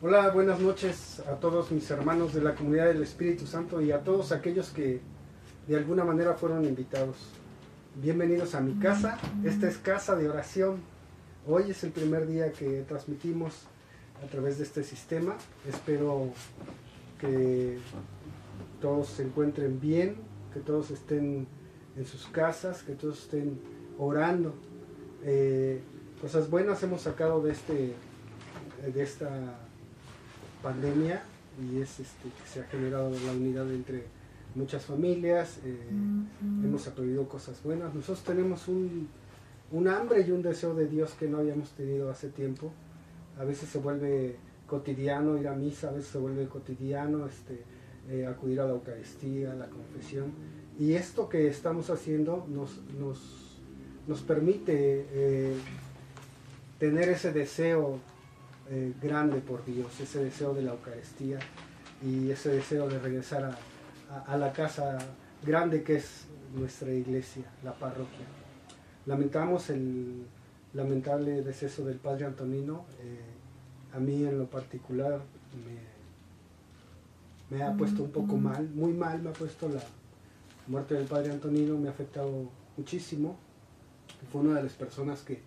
Hola, buenas noches a todos mis hermanos de la comunidad del Espíritu Santo y a todos aquellos que de alguna manera fueron invitados. Bienvenidos a mi casa. Esta es casa de oración. Hoy es el primer día que transmitimos a través de este sistema. Espero que todos se encuentren bien, que todos estén en sus casas, que todos estén orando. Eh, cosas buenas hemos sacado de este de esta pandemia y es este, que se ha generado la unidad entre muchas familias, eh, hemos aprendido cosas buenas. Nosotros tenemos un, un, hambre y un deseo de Dios que no habíamos tenido hace tiempo. A veces se vuelve cotidiano ir a misa, a veces se vuelve cotidiano este, eh, acudir a la Eucaristía, a la confesión. Y esto que estamos haciendo nos, nos, nos permite eh, tener ese deseo eh, grande por Dios, ese deseo de la Eucaristía y ese deseo de regresar a, a, la casa grande que es nuestra iglesia, la parroquia. Lamentamos el lamentable deceso del padre Antonino. Eh, a mí en lo particular me, me, ha puesto un poco mal, muy mal me ha puesto la muerte del padre Antonino, me ha afectado muchísimo. Fue una de las personas que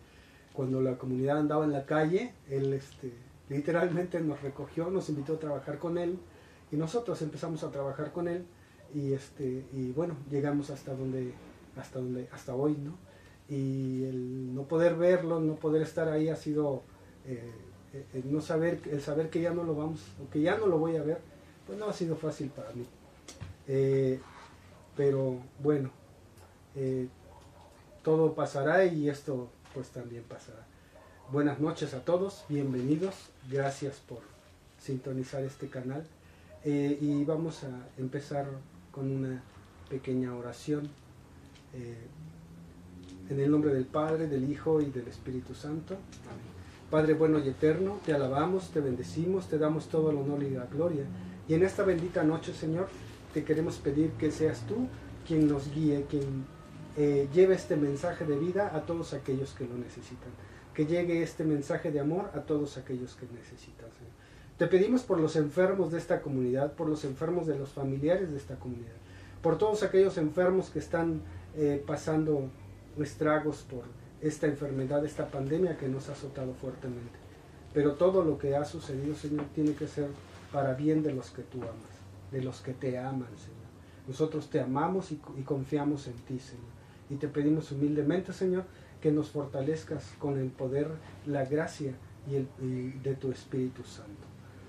cuando la comunidad andaba en la calle, él este, literalmente nos recogió, nos invitó a trabajar con él y nosotros empezamos a trabajar con él y este y bueno llegamos hasta donde hasta donde hasta hoy no y el no poder verlo no poder estar ahí ha sido eh, el no saber el saber que ya no lo vamos o que ya no lo voy a ver pues no ha sido fácil para mí. Eh, pero bueno eh, todo pasará y esto pues también pasará. Buenas noches a todos, bienvenidos, gracias por sintonizar este canal eh, y vamos a empezar con una pequeña oración eh, en el nombre del Padre, del Hijo y del Espíritu Santo. Padre bueno y eterno, te alabamos, te bendecimos, te damos todo el honor y la gloria. Y en esta bendita noche, Señor, te queremos pedir que seas tú quien nos guíe, quien eh, lleve este mensaje de vida a todos aquellos que lo necesitan. Que llegue este mensaje de amor a todos aquellos que necesitan. Te pedimos por los enfermos de esta comunidad, por los enfermos de los familiares de esta comunidad, por todos aquellos enfermos que están eh, pasando estragos por esta enfermedad, esta pandemia que nos ha azotado fuertemente. Pero todo lo que ha sucedido, Señor, tiene que ser para bien de los que tú amas, de los que te aman, Señor. Nosotros te amamos y confiamos en ti, Señor y te pedimos humildemente, Señor, que nos fortalezcas con el poder, la gracia y, el, de tu Espíritu Santo.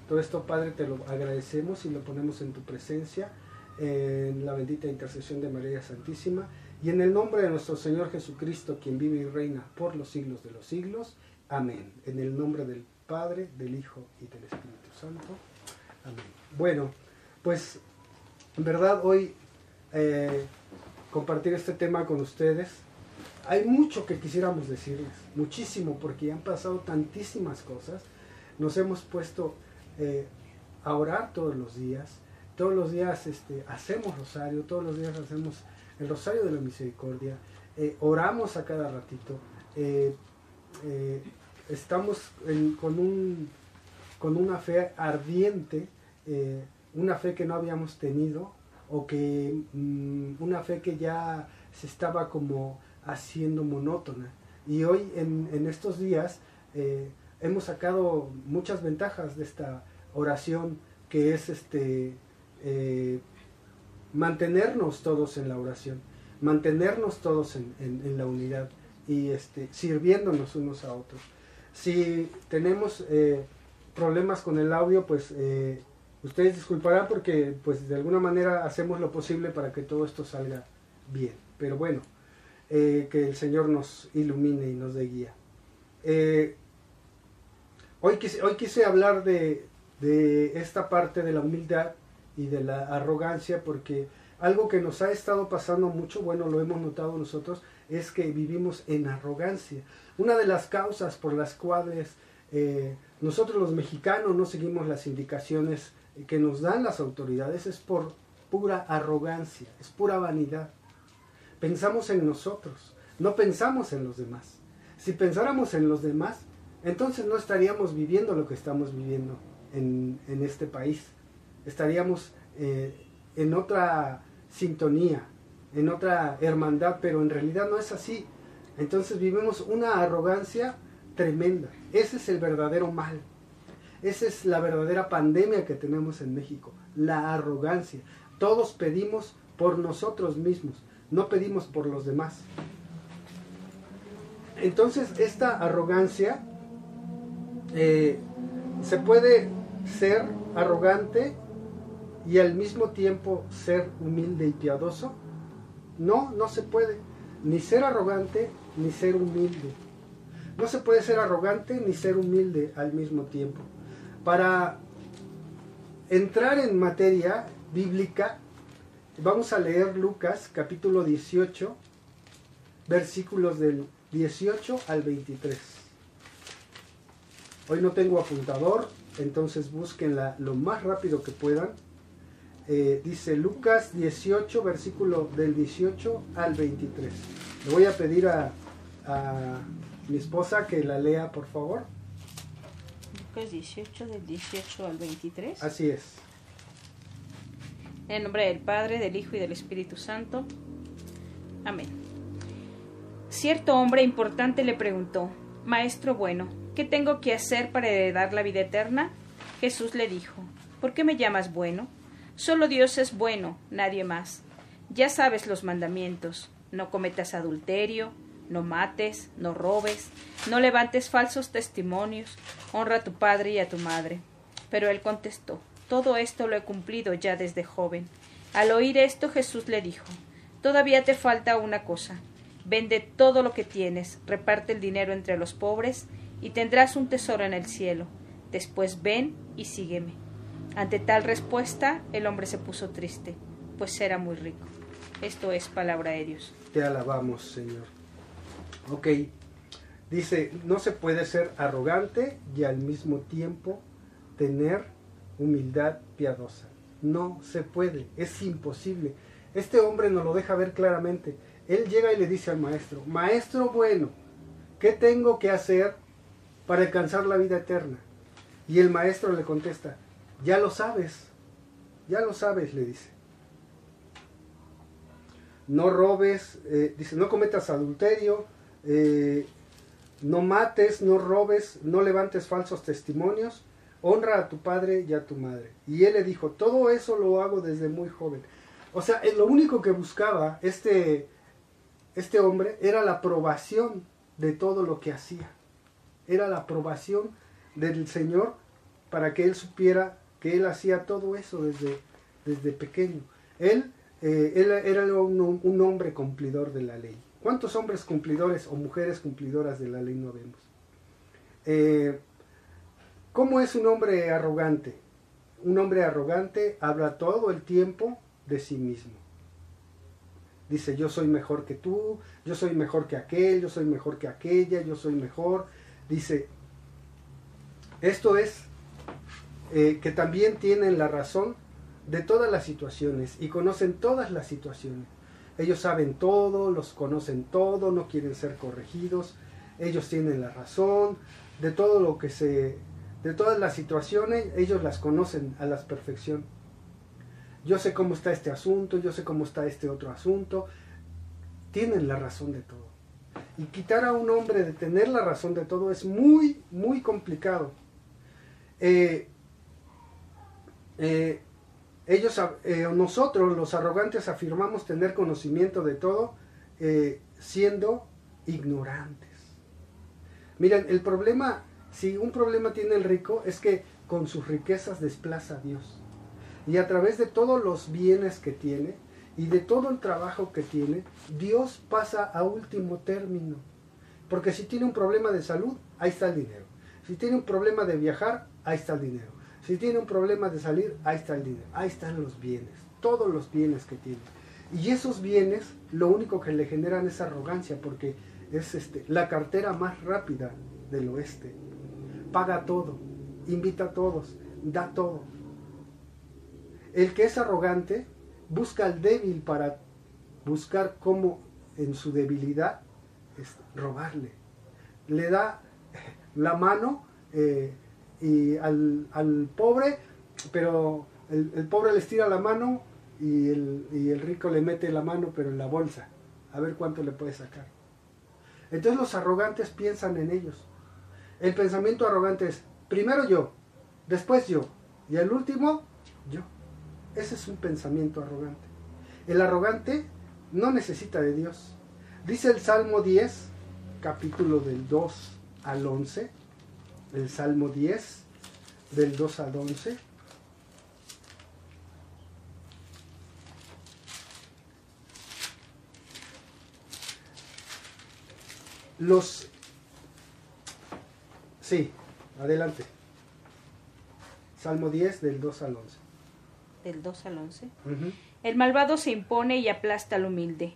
Todo esto, Padre, te lo agradecemos y lo ponemos en tu presencia, en la bendita intercesión de María Santísima, y en el nombre de nuestro Señor Jesucristo, quien vive y reina por los siglos de los siglos. Amén. En el nombre del Padre, del Hijo y del Espíritu Santo. Amén. Bueno, pues en verdad hoy eh, compartir este tema con ustedes. Hay mucho que quisiéramos decirles, muchísimo, porque han pasado tantísimas cosas. Nos hemos puesto eh, a orar todos los días. Todos los días este, hacemos rosario, todos los días hacemos el rosario de la misericordia. Eh, oramos a cada ratito. Eh, estamos con, un, con una fe ardiente, una fe que no habíamos tenido o que mm, una fe que ya se estaba como haciendo monótona. Y hoy en, estos días eh, hemos sacado muchas ventajas de esta oración que es este eh, mantenernos todos en la oración, mantenernos todos en, la unidad y este, sirviéndonos unos a otros. Si tenemos eh, problemas con el audio, pues Ustedes disculparán porque pues de alguna manera hacemos lo posible para que todo esto salga bien. Pero bueno, eh, que el Señor nos ilumine y nos dé guía. Eh, hoy, quise, hoy quise hablar de, de esta parte de la humildad y de la arrogancia porque algo que nos ha estado pasando mucho, bueno, lo hemos notado nosotros, es que vivimos en arrogancia. Una de las causas por las cuales eh, nosotros los mexicanos no seguimos las indicaciones que nos dan las autoridades es por pura arrogancia, es pura vanidad. Pensamos en nosotros, no pensamos en los demás. Si pensáramos en los demás, entonces no estaríamos viviendo lo que estamos viviendo en, este país. Estaríamos eh, en otra sintonía, en otra hermandad, pero en realidad no es así. Entonces vivimos una arrogancia tremenda. Ese es el verdadero mal. Esa es la verdadera pandemia que tenemos en México, la arrogancia. Todos pedimos por nosotros mismos, no pedimos por los demás. Entonces esta arrogancia eh, se puede ser arrogante y al mismo tiempo ser humilde y piadoso. No, no se puede. Ni ser arrogante ni ser humilde. No se puede ser arrogante ni ser humilde al mismo tiempo. Para entrar en materia bíblica, vamos a leer Lucas capítulo 18, versículos del 18 al 23. Hoy no tengo apuntador, entonces búsquenla lo más rápido que puedan. Eh, dice Lucas 18, versículo del 18 al 23. Le voy a pedir a, a mi esposa que la lea, por favor. Lucas 18, del 18 al 23. Así es. En nombre del Padre, del Hijo y del Espíritu Santo. Amén. Cierto hombre importante le preguntó, Maestro bueno, ¿qué tengo que hacer para heredar la vida eterna? Jesús le dijo, ¿por qué me llamas bueno? Solo Dios es bueno, nadie más. Ya sabes los mandamientos, no cometas adulterio, no mates, no robes, no levantes falsos testimonios, honra a tu padre y a tu madre. Pero él contestó, todo esto lo he cumplido ya desde joven. Al oír esto Jesús le dijo, todavía te falta una cosa. Vende todo lo que tienes, reparte el dinero entre los pobres, y tendrás un tesoro en el cielo. Después ven y sígueme. Ante tal respuesta, el hombre se puso triste, pues era muy rico. Esto es palabra de Dios. Te alabamos, Señor. Ok, dice, no se puede ser arrogante y al mismo tiempo tener humildad piadosa. No se puede, es imposible. Este hombre nos lo deja ver claramente. Él llega y le dice al maestro, maestro bueno, ¿qué tengo que hacer para alcanzar la vida eterna? Y el maestro le contesta, ya lo sabes, ya lo sabes, le dice. No robes, eh, dice, no cometas adulterio, eh, no mates, no robes, no levantes falsos testimonios, honra a tu padre y a tu madre. Y él le dijo, todo eso lo hago desde muy joven. O sea, lo único que buscaba este, este hombre era la aprobación de todo lo que hacía. Era la aprobación del Señor para que él supiera que él hacía todo eso desde, desde pequeño. Él, eh, era un, un hombre cumplidor de la ley. ¿Cuántos hombres cumplidores o mujeres cumplidoras de la ley no vemos? Eh, ¿Cómo es un hombre arrogante? Un hombre arrogante habla todo el tiempo de sí mismo. Dice, yo soy mejor que tú, yo soy mejor que aquel, yo soy mejor que aquella, yo soy mejor. Dice, esto es eh, que también tienen la razón de todas las situaciones y conocen todas las situaciones. Ellos saben todo, los conocen todo, no quieren ser corregidos, ellos tienen la razón, de todo lo que se, de todas las situaciones, ellos las conocen a la perfección. Yo sé cómo está este asunto, yo sé cómo está este otro asunto, tienen la razón de todo. Y quitar a un hombre de tener la razón de todo es muy, muy complicado. Eh, eh, ellos, eh, nosotros los arrogantes afirmamos tener conocimiento de todo eh, siendo ignorantes. Miren, el problema, si un problema tiene el rico, es que con sus riquezas desplaza a Dios. Y a través de todos los bienes que tiene y de todo el trabajo que tiene, Dios pasa a último término. Porque si tiene un problema de salud, ahí está el dinero. Si tiene un problema de viajar, ahí está el dinero. Si tiene un problema de salir, ahí está el dinero, ahí están los bienes, todos los bienes que tiene. Y esos bienes lo único que le generan es arrogancia porque es este, la cartera más rápida del oeste. Paga todo, invita a todos, da todo. El que es arrogante busca al débil para buscar cómo en su debilidad es robarle. Le da la mano eh, y al, al pobre, pero el, el, pobre les tira la mano y el, y el rico le mete la mano, pero en la bolsa, a ver cuánto le puede sacar. Entonces los arrogantes piensan en ellos. El pensamiento arrogante es, primero yo, después yo, y el último, yo. Ese es un pensamiento arrogante. El arrogante no necesita de Dios. Dice el Salmo 10, capítulo del 2 al 11, el Salmo 10, del 2 al 11. Los... Sí, adelante. Salmo 10 del 2 al 11. Del 2 al 11. El malvado se impone y aplasta al humilde,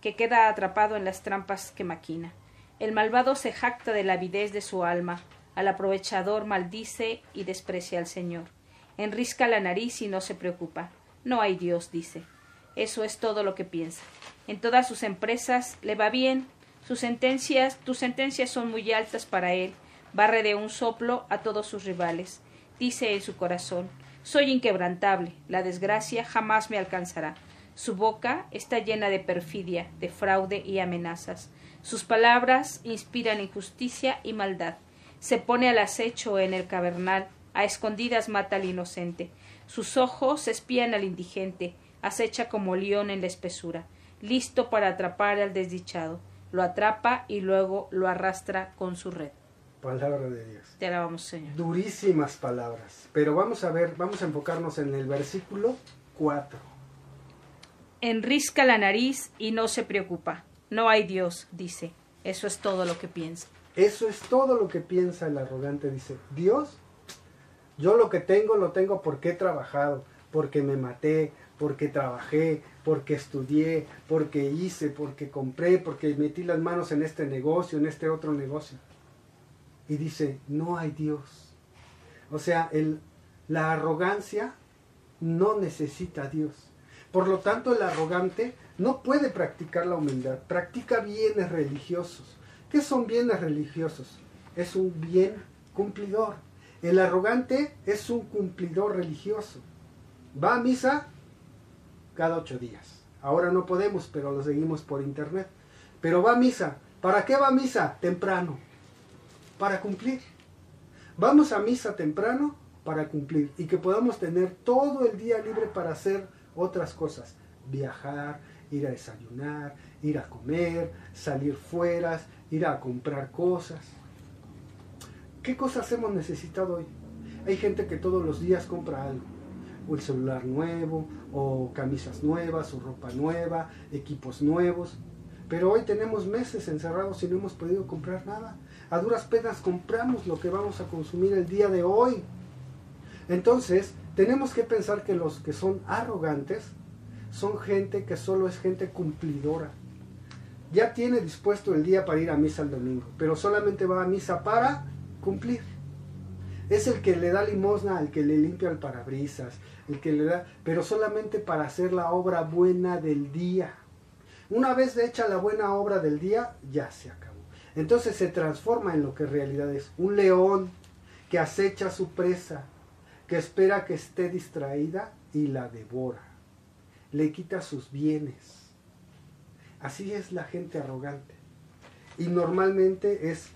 que queda atrapado en las trampas que maquina. El malvado se jacta de la avidez de su alma, al aprovechador maldice y desprecia al Señor. Enrisca la nariz y no se preocupa. No hay Dios, dice. Eso es todo lo que piensa. En todas sus empresas le va bien. Sus sentencias, tus sentencias son muy altas para él. Barre de un soplo a todos sus rivales. Dice en su corazón Soy inquebrantable. La desgracia jamás me alcanzará. Su boca está llena de perfidia, de fraude y amenazas. Sus palabras inspiran injusticia y maldad. Se pone al acecho en el cavernal, a escondidas mata al inocente. Sus ojos espían al indigente, acecha como león en la espesura, listo para atrapar al desdichado. Lo atrapa y luego lo arrastra con su red. Palabra de Dios. Te alabamos, Señor. Durísimas palabras. Pero vamos a ver, vamos a enfocarnos en el versículo 4. Enrisca la nariz y no se preocupa. No hay Dios, dice. Eso es todo lo que piensa. Eso es todo lo que piensa el arrogante. Dice, Dios, yo lo que tengo lo tengo porque he trabajado, porque me maté, porque trabajé, porque estudié, porque hice, porque compré, porque metí las manos en este negocio, en este otro negocio. Y dice, no hay Dios. O sea, el, la arrogancia no necesita Dios. Por lo tanto, el arrogante no puede practicar la humildad, practica bienes religiosos. ¿Qué son bienes religiosos? Es un bien cumplidor. El arrogante es un cumplidor religioso. Va a misa cada ocho días. Ahora no podemos, pero lo seguimos por internet. Pero va a misa. ¿Para qué va a misa? Temprano. Para cumplir. Vamos a misa temprano para cumplir y que podamos tener todo el día libre para hacer otras cosas. Viajar, ir a desayunar, ir a comer, salir fuera, ir a comprar cosas. ¿Qué cosas hemos necesitado hoy? Hay gente que todos los días compra algo. O el celular nuevo, o camisas nuevas, o ropa nueva, equipos nuevos. Pero hoy tenemos meses encerrados y no hemos podido comprar nada. A duras penas compramos lo que vamos a consumir el día de hoy. Entonces, tenemos que pensar que los que son arrogantes son gente que solo es gente cumplidora. Ya tiene dispuesto el día para ir a misa el domingo, pero solamente va a misa para cumplir. Es el que le da limosna al que le limpia el parabrisas, el que le da, pero solamente para hacer la obra buena del día. Una vez hecha la buena obra del día, ya se acabó. Entonces se transforma en lo que en realidad es un león que acecha a su presa, que espera que esté distraída y la devora le quita sus bienes. Así es la gente arrogante. Y normalmente es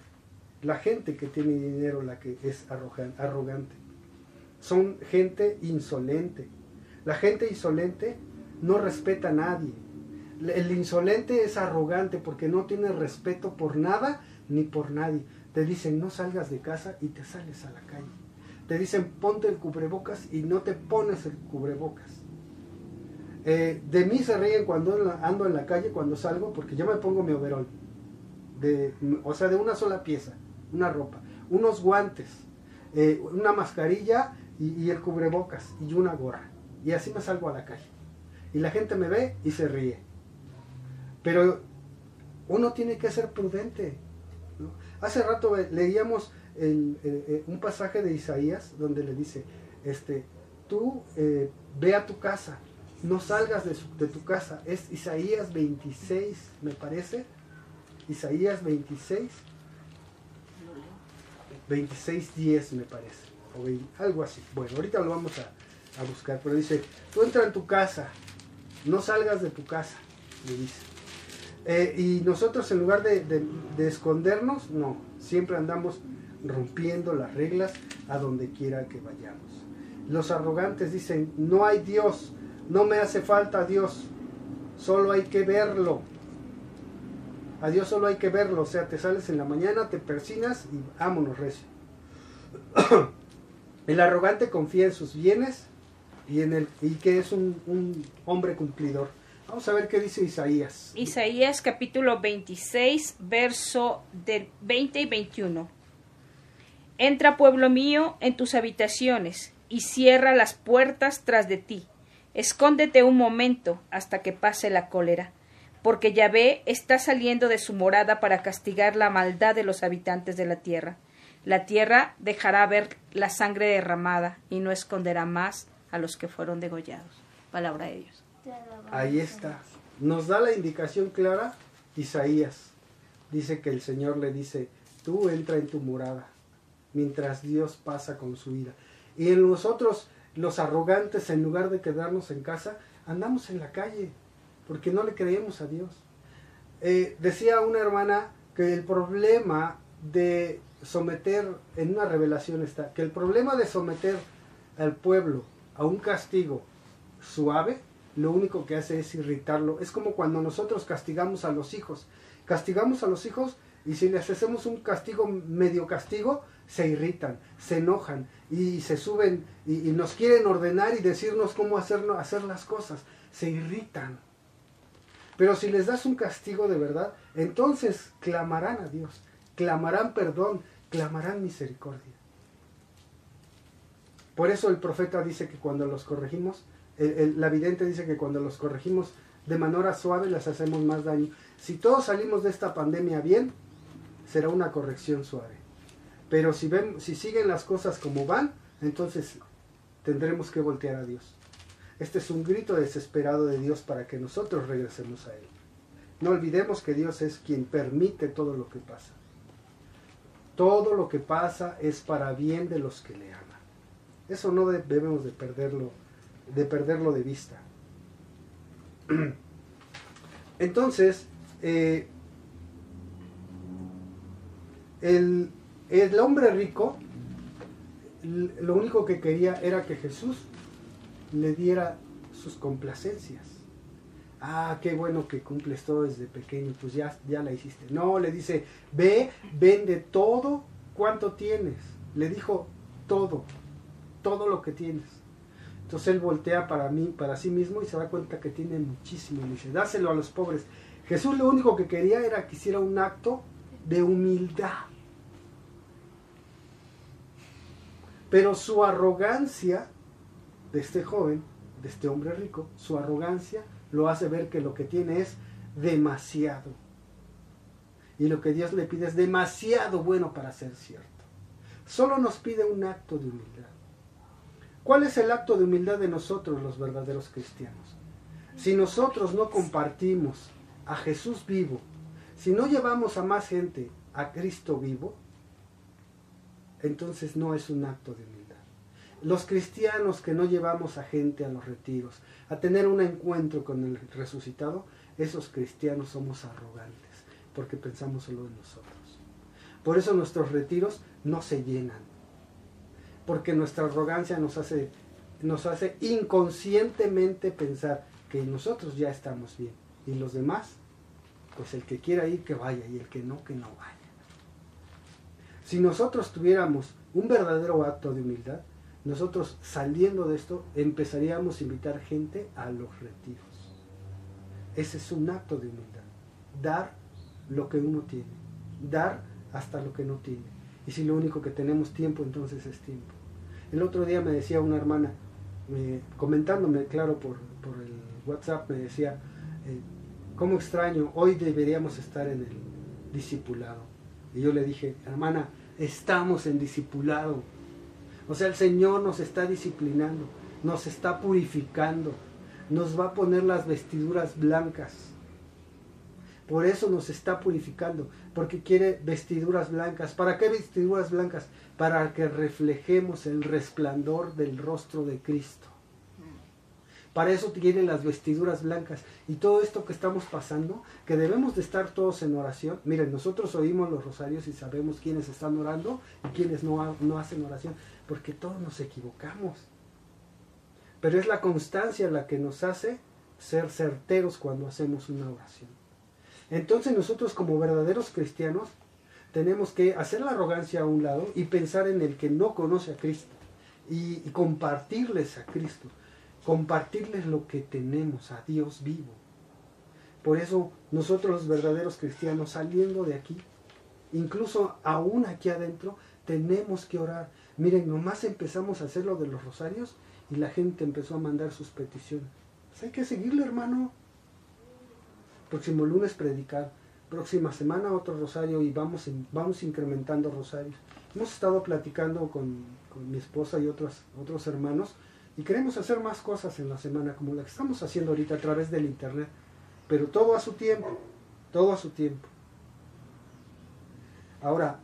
la gente que tiene dinero la que es arrogante. Son gente insolente. La gente insolente no respeta a nadie. El insolente es arrogante porque no tiene respeto por nada ni por nadie. Te dicen no salgas de casa y te sales a la calle. Te dicen ponte el cubrebocas y no te pones el cubrebocas. Eh, de mí se ríen cuando ando en la calle, cuando salgo, porque yo me pongo mi overol. De, o sea, de una sola pieza, una ropa, unos guantes, eh, una mascarilla y, el cubrebocas y una gorra. Y así me salgo a la calle. Y la gente me ve y se ríe. Pero uno tiene que ser prudente. Hace rato eh, leíamos un pasaje de Isaías donde le dice, este, tú ve a tu casa no salgas de, tu casa. Es Isaías 26, me parece. Isaías 26. 26.10 me parece, o algo así. Bueno, ahorita lo vamos a, buscar, pero dice, tú entra en tu casa, no salgas de tu casa, le dice. Eh, y nosotros en lugar de, escondernos, no, siempre andamos rompiendo las reglas a donde quiera que vayamos. Los arrogantes dicen, no hay Dios, no me hace falta Dios, solo hay que verlo. A Dios solo hay que verlo, o sea, te sales en la mañana, te persinas y vámonos recio. el arrogante confía en sus bienes y en el y que es un, un hombre cumplidor. Vamos a ver qué dice Isaías. Isaías capítulo 26, verso del 20 y 21. Entra, pueblo mío, en tus habitaciones, y cierra las puertas tras de ti. Escóndete un momento hasta que pase la cólera, porque Yahvé está saliendo de su morada para castigar la maldad de los habitantes de la tierra. La tierra dejará ver la sangre derramada y no esconderá más a los que fueron degollados. Palabra de Dios. Ahí está. Nos da la indicación clara Isaías. Dice que el Señor le dice, tú entra en tu morada, mientras Dios pasa con su ira. Y en nosotros, los arrogantes, en lugar de quedarnos en casa, andamos en la calle, porque no le creemos a Dios. Eh, decía una hermana que el problema de someter, en una revelación está, que el problema de someter al pueblo a un castigo suave, lo único que hace es irritarlo. Es como cuando nosotros castigamos a los hijos. Castigamos a los hijos y si les hacemos un castigo, medio castigo, se irritan, se enojan y se suben y, nos quieren ordenar y decirnos cómo hacer, hacer las cosas. Se irritan. Pero si les das un castigo de verdad, entonces clamarán a Dios, clamarán perdón, clamarán misericordia. Por eso el profeta dice que cuando los corregimos, la vidente dice que cuando los corregimos de manera suave les hacemos más daño. Si todos salimos de esta pandemia bien, será una corrección suave. Pero si, ven, si siguen las cosas como van, entonces tendremos que voltear a Dios. Este es un grito desesperado de Dios para que nosotros regresemos a Él. No olvidemos que Dios es quien permite todo lo que pasa. Todo lo que pasa es para bien de los que le aman. Eso no debemos de perderlo de perderlo de vista. Entonces, eh, el, el hombre rico, lo único que quería era que Jesús le diera sus complacencias. Ah, qué bueno que cumples todo desde pequeño, pues ya, ya la hiciste. No, le dice, ve, vende todo cuanto tienes. Le dijo todo, todo lo que tienes. Entonces él voltea para mí, para sí mismo y se da cuenta que tiene muchísimo y dice, dáselo a los pobres. Jesús lo único que quería era que hiciera un acto de humildad. Pero su arrogancia de este joven, de este hombre rico, su arrogancia lo hace ver que lo que tiene es demasiado. Y lo que Dios le pide es demasiado bueno para ser cierto. Solo nos pide un acto de humildad. ¿Cuál es el acto de humildad de nosotros los verdaderos cristianos? Si nosotros no compartimos a Jesús vivo, si no llevamos a más gente a Cristo vivo, entonces no es un acto de humildad. Los cristianos que no llevamos a gente a los retiros, a tener un encuentro con el resucitado, esos cristianos somos arrogantes, porque pensamos solo en nosotros. Por eso nuestros retiros no se llenan porque nuestra arrogancia nos hace, nos hace inconscientemente pensar que nosotros ya estamos bien y los demás, pues el que quiera ir que vaya y el que no, que no vaya. Si nosotros tuviéramos un verdadero acto de humildad, nosotros saliendo de esto empezaríamos a invitar gente a los retiros. Ese es un acto de humildad. Dar lo que uno tiene. Dar hasta lo que no tiene. Y si lo único que tenemos tiempo, entonces es tiempo. El otro día me decía una hermana, comentándome, claro, por, el WhatsApp, me decía, eh, ¿cómo extraño? Hoy deberíamos estar en el discipulado. Y yo le dije, hermana, estamos en discipulado. O sea, el Señor nos está disciplinando, nos está purificando, nos va a poner las vestiduras blancas. Por eso nos está purificando, porque quiere vestiduras blancas. ¿Para qué vestiduras blancas? Para que reflejemos el resplandor del rostro de Cristo. Para eso tienen las vestiduras blancas. Y todo esto que estamos pasando, que debemos de estar todos en oración. Miren, nosotros oímos los rosarios y sabemos quiénes están orando y quiénes no, no hacen oración, porque todos nos equivocamos. Pero es la constancia la que nos hace ser certeros cuando hacemos una oración. Entonces nosotros como verdaderos cristianos tenemos que hacer la arrogancia a un lado y pensar en el que no conoce a Cristo y, y compartirles a Cristo compartirles lo que tenemos, a Dios vivo. Por eso nosotros los verdaderos cristianos saliendo de aquí, incluso aún aquí adentro, tenemos que orar. Miren, nomás empezamos a hacer lo de los rosarios y la gente empezó a mandar sus peticiones. Pues hay que seguirle, hermano. Próximo lunes predicar, próxima semana otro rosario y vamos, vamos incrementando rosarios. Hemos estado platicando con, con mi esposa y otros, otros hermanos y queremos hacer más cosas en la semana, como la que estamos haciendo ahorita a través del Internet. Pero todo a su tiempo, todo a su tiempo. Ahora,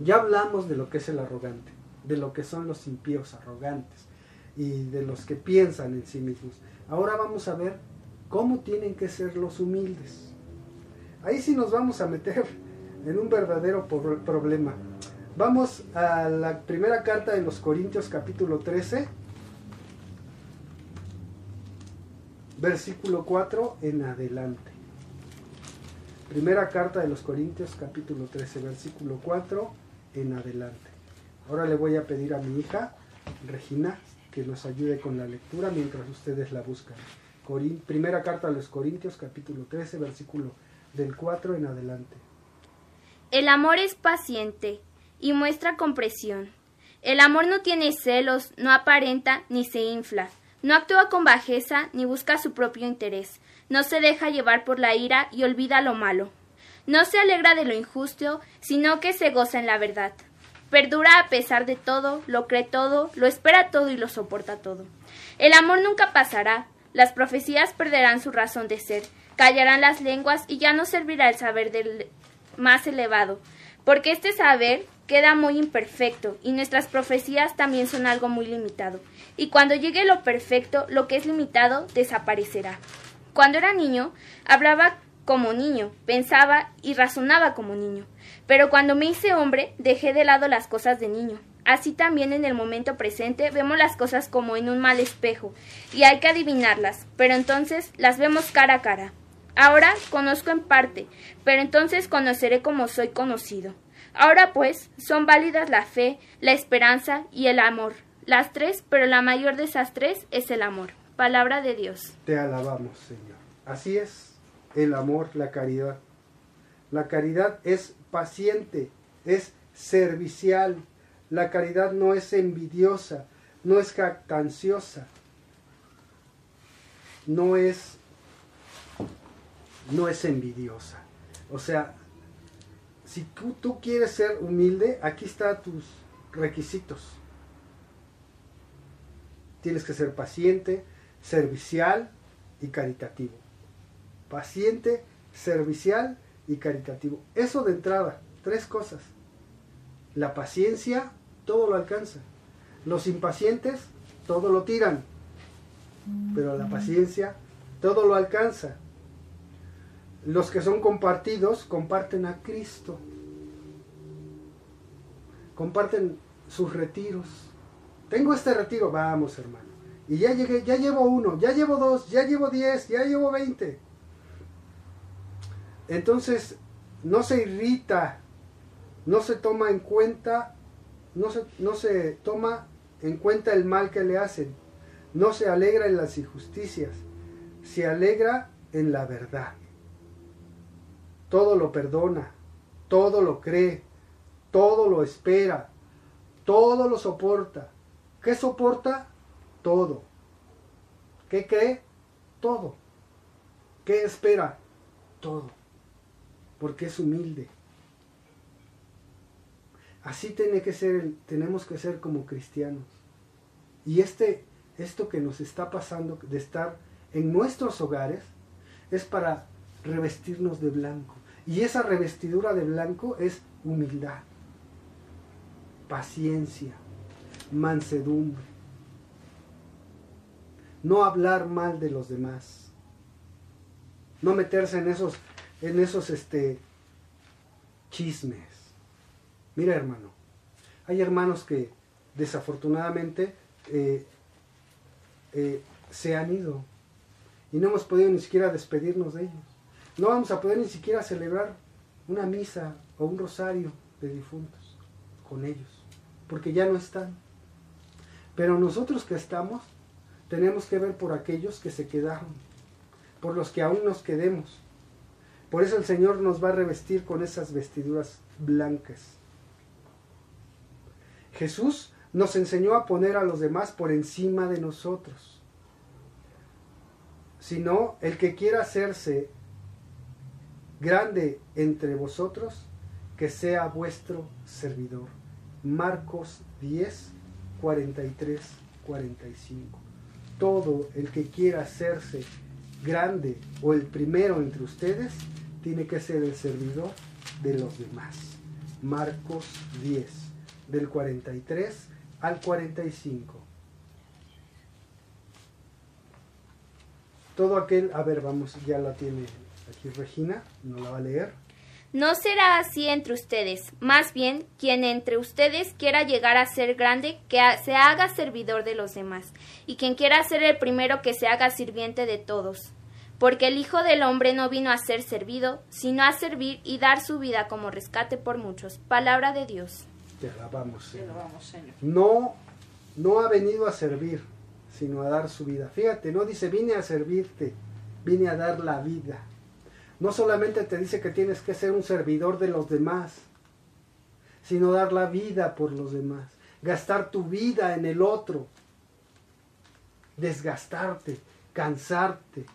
ya hablamos de lo que es el arrogante, de lo que son los impíos arrogantes y de los que piensan en sí mismos. Ahora vamos a ver cómo tienen que ser los humildes. Ahí sí nos vamos a meter en un verdadero problema. Vamos a la primera carta de los Corintios capítulo 13, versículo 4 en adelante. Primera carta de los Corintios capítulo 13, versículo 4 en adelante. Ahora le voy a pedir a mi hija, Regina, que nos ayude con la lectura mientras ustedes la buscan. primera carta de los Corintios capítulo 13, versículo del 4 en adelante. El amor es paciente y muestra compresión. El amor no tiene celos, no aparenta ni se infla, no actúa con bajeza ni busca su propio interés, no se deja llevar por la ira y olvida lo malo. No se alegra de lo injusto, sino que se goza en la verdad. Perdura a pesar de todo, lo cree todo, lo espera todo y lo soporta todo. El amor nunca pasará, las profecías perderán su razón de ser, callarán las lenguas y ya no servirá el saber del más elevado, porque este saber queda muy imperfecto y nuestras profecías también son algo muy limitado. Y cuando llegue lo perfecto, lo que es limitado desaparecerá. Cuando era niño, hablaba como niño, pensaba y razonaba como niño. Pero cuando me hice hombre, dejé de lado las cosas de niño. Así también en el momento presente vemos las cosas como en un mal espejo, y hay que adivinarlas, pero entonces las vemos cara a cara. Ahora conozco en parte, pero entonces conoceré como soy conocido. Ahora pues son válidas la fe, la esperanza y el amor. Las tres, pero la mayor de esas tres es el amor. Palabra de Dios. Te alabamos, Señor. Así es el amor, la caridad. La caridad es paciente, es servicial. La caridad no es envidiosa, no es jactanciosa, no es no es envidiosa. O sea, si tú, quieres ser humilde, aquí están tus requisitos. Tienes que ser paciente, servicial y caritativo. Paciente, servicial y caritativo. Eso de entrada, tres cosas. La paciencia todo lo alcanza. Los impacientes todo lo tiran. Pero la paciencia todo lo alcanza. Los que son compartidos comparten a Cristo. Comparten sus retiros. Tengo este retiro, vamos hermano. Y ya llegué, ya llevo uno, ya llevo dos, ya llevo diez, ya llevo veinte. Entonces, no se irrita, no se toma en cuenta, no se, no se toma en cuenta el mal que le hacen, no se alegra en las injusticias, se alegra en la verdad todo lo perdona, todo lo cree, todo lo espera, todo lo soporta. ¿Qué soporta? Todo. ¿Qué cree? Todo. ¿Qué espera? Todo. Porque es humilde. Así tiene que ser, tenemos que ser como cristianos. Y este, esto que nos está pasando de estar en nuestros hogares es para revestirnos de blanco. Y esa revestidura de blanco es humildad, paciencia, mansedumbre. No hablar mal de los demás. No meterse en esos, en esos este, chismes. Mira hermano, hay hermanos que desafortunadamente eh, eh, se han ido y no hemos podido ni siquiera despedirnos de ellos. No vamos a poder ni siquiera celebrar una misa o un rosario de difuntos con ellos, porque ya no están. Pero nosotros que estamos, tenemos que ver por aquellos que se quedaron, por los que aún nos quedemos. Por eso el Señor nos va a revestir con esas vestiduras blancas. Jesús nos enseñó a poner a los demás por encima de nosotros. Sino el que quiera hacerse grande entre vosotros, que sea vuestro servidor. Marcos 10, 43, 45. Todo el que quiera hacerse grande o el primero entre ustedes, tiene que ser el servidor de los demás. Marcos 10, del 43 al 45. Todo aquel, a ver, vamos, ya la tiene aquí Regina, no la va a leer. No será así entre ustedes, más bien quien entre ustedes quiera llegar a ser grande, que se haga servidor de los demás, y quien quiera ser el primero que se haga sirviente de todos. Porque el Hijo del Hombre no vino a ser servido, sino a servir y dar su vida como rescate por muchos. Palabra de Dios. Te alabamos, Te Señor. alabamos, Señor. No, no ha venido a servir, sino a dar su vida. Fíjate, no dice vine a servirte, vine a dar la vida. No solamente te dice que tienes que ser un servidor de los demás, sino dar la vida por los demás, gastar tu vida en el otro, desgastarte, cansarte,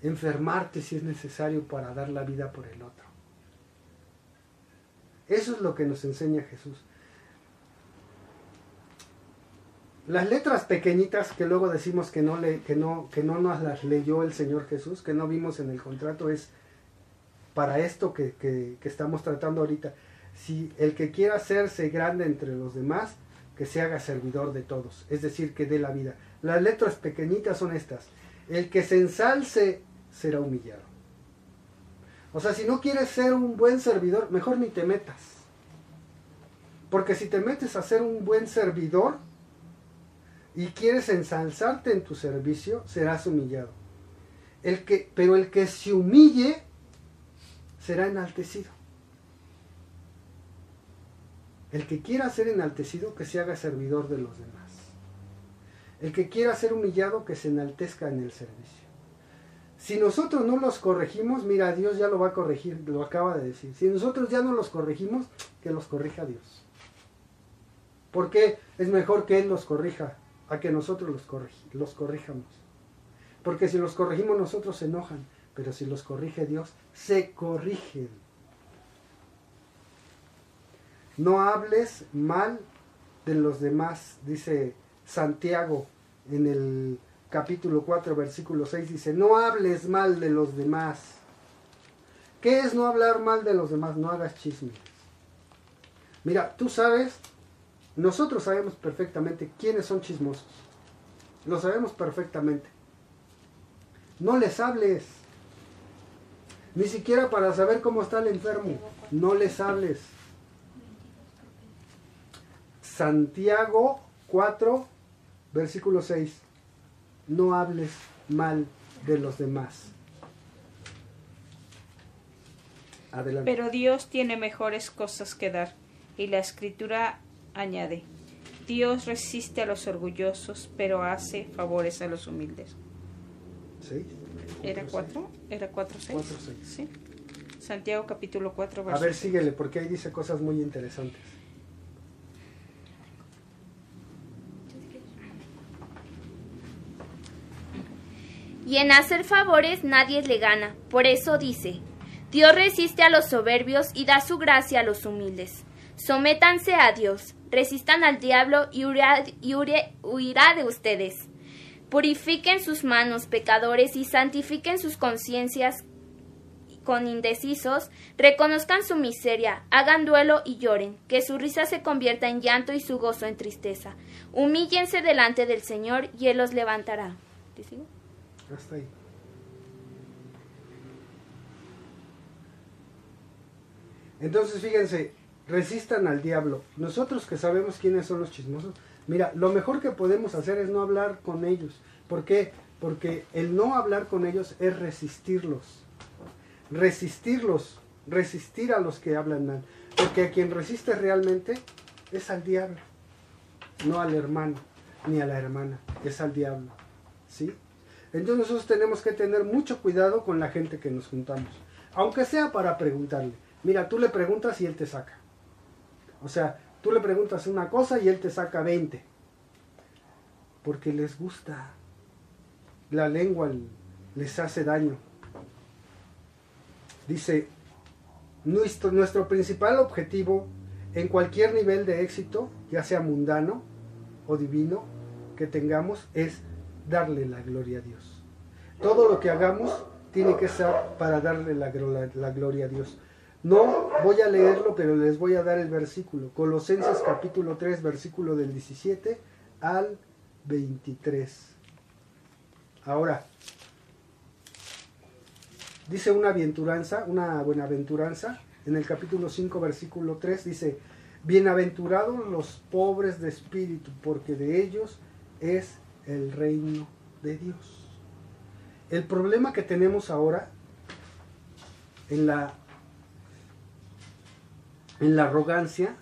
enfermarte si es necesario para dar la vida por el otro. Eso es lo que nos enseña Jesús. Las letras pequeñitas que luego decimos que no, le, que, no, que no nos las leyó el Señor Jesús, que no vimos en el contrato, es para esto que, que, que estamos tratando ahorita. Si el que quiera hacerse grande entre los demás, que se haga servidor de todos, es decir, que dé la vida. Las letras pequeñitas son estas. El que se ensalce será humillado. O sea, si no quieres ser un buen servidor, mejor ni te metas. Porque si te metes a ser un buen servidor y quieres ensalzarte en tu servicio, serás humillado. Pero el que se humille será enaltecido. El que quiera ser enaltecido, que se haga servidor de los demás. El que quiera ser humillado, que se enaltezca en el servicio. Si nosotros no los corregimos, mira, Dios ya lo va a corregir, lo acaba de decir. Si nosotros ya no los corregimos, que los corrija Dios. Porque es mejor que Él los corrija a que nosotros los, los corrijamos. Porque si los corregimos nosotros se enojan, pero si los corrige Dios, se corrigen. No hables mal de los demás, dice Santiago en el capítulo 4, versículo 6, dice, no hables mal de los demás. ¿Qué es no hablar mal de los demás? No hagas chismes. Mira, tú sabes, nosotros sabemos perfectamente quiénes son chismosos. Lo sabemos perfectamente. No les hables. Ni siquiera para saber cómo está el enfermo. No les hables. Santiago 4, versículo 6. No hables mal de los demás. Adelante. Pero Dios tiene mejores cosas que dar. Y la escritura añade, Dios resiste a los orgullosos, pero hace favores a los humildes. ¿Seis? ¿Era Cuatro, cuatro? ¿Era cuatro, seis? Cuatro, seis. Sí. Santiago capítulo 4, A verso ver, seis. síguele, porque ahí dice cosas muy interesantes. Y en hacer favores nadie le gana. Por eso dice, Dios resiste a los soberbios y da su gracia a los humildes. Sométanse a Dios, resistan al diablo y huirá, de ustedes. Purifiquen sus manos, pecadores, y santifiquen sus conciencias con indecisos, reconozcan su miseria, hagan duelo y lloren, que su risa se convierta en llanto y su gozo en tristeza. Humíllense delante del Señor y Él los levantará. Hasta ahí. Entonces, fíjense, resistan al diablo. Nosotros que sabemos quiénes son los chismosos, mira, lo mejor que podemos hacer es no hablar con ellos. ¿Por qué? Porque el no hablar con ellos es resistirlos. Resistirlos, resistir a los que hablan mal. Porque a quien resiste realmente es al diablo, no al hermano ni a la hermana, es al diablo. ¿Sí? Entonces nosotros tenemos que tener mucho cuidado con la gente que nos juntamos. Aunque sea para preguntarle. Mira, tú le preguntas y él te saca. O sea, tú le preguntas una cosa y él te saca 20. Porque les gusta. La lengua les hace daño. Dice, nuestro, nuestro principal objetivo en cualquier nivel de éxito, ya sea mundano o divino, que tengamos, es darle la gloria a Dios. Todo lo que hagamos tiene que ser para darle la, la gloria a Dios. No voy a leerlo, pero les voy a dar el versículo. Colosenses capítulo 3, versículo del 17 al 23. Ahora, dice una aventuranza, una buenaventuranza, en el capítulo 5, versículo 3, dice, bienaventurados los pobres de espíritu, porque de ellos es el reino de Dios. El problema que tenemos ahora en la en la arrogancia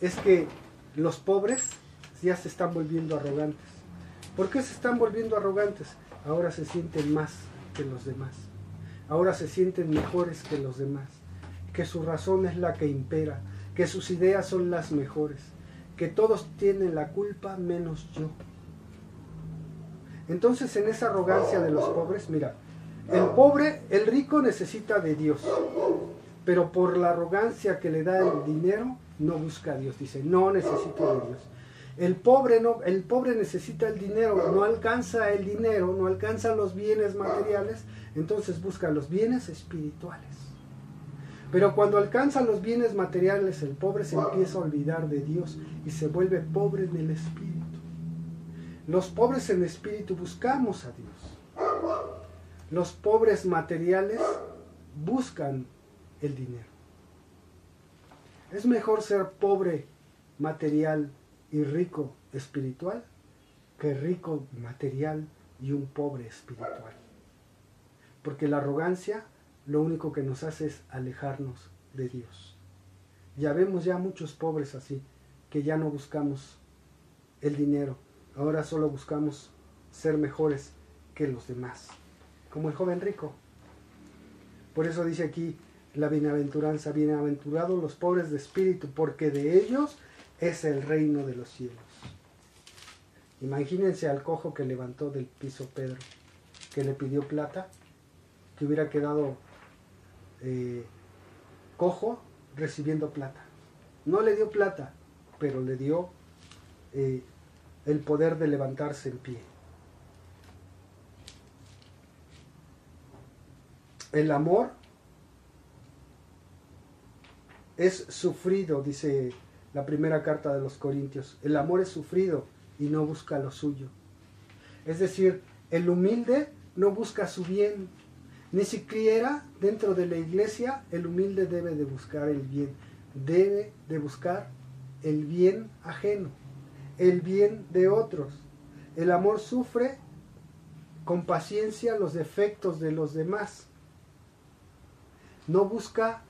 es que los pobres ya se están volviendo arrogantes. ¿Por qué se están volviendo arrogantes? Ahora se sienten más que los demás. Ahora se sienten mejores que los demás. Que su razón es la que impera. Que sus ideas son las mejores. Que todos tienen la culpa menos yo. Entonces en esa arrogancia de los pobres, mira, el pobre, el rico necesita de Dios pero por la arrogancia que le da el dinero, no busca a Dios. Dice, no necesito de Dios. El pobre, no, el pobre necesita el dinero, no alcanza el dinero, no alcanza los bienes materiales, entonces busca los bienes espirituales. Pero cuando alcanza los bienes materiales, el pobre se empieza a olvidar de Dios y se vuelve pobre en el espíritu. Los pobres en espíritu buscamos a Dios. Los pobres materiales buscan el dinero. Es mejor ser pobre material y rico espiritual que rico material y un pobre espiritual. Porque la arrogancia lo único que nos hace es alejarnos de Dios. Ya vemos ya muchos pobres así, que ya no buscamos el dinero, ahora solo buscamos ser mejores que los demás, como el joven rico. Por eso dice aquí, la bienaventuranza. Bienaventurados los pobres de espíritu, porque de ellos es el reino de los cielos. Imagínense al cojo que levantó del piso Pedro, que le pidió plata, que hubiera quedado eh, cojo recibiendo plata. No le dio plata, pero le dio eh, el poder de levantarse en pie. El amor es sufrido, dice la primera carta de los Corintios. El amor es sufrido y no busca lo suyo. Es decir, el humilde no busca su bien. Ni siquiera dentro de la iglesia el humilde debe de buscar el bien. Debe de buscar el bien ajeno, el bien de otros. El amor sufre con paciencia los defectos de los demás. No busca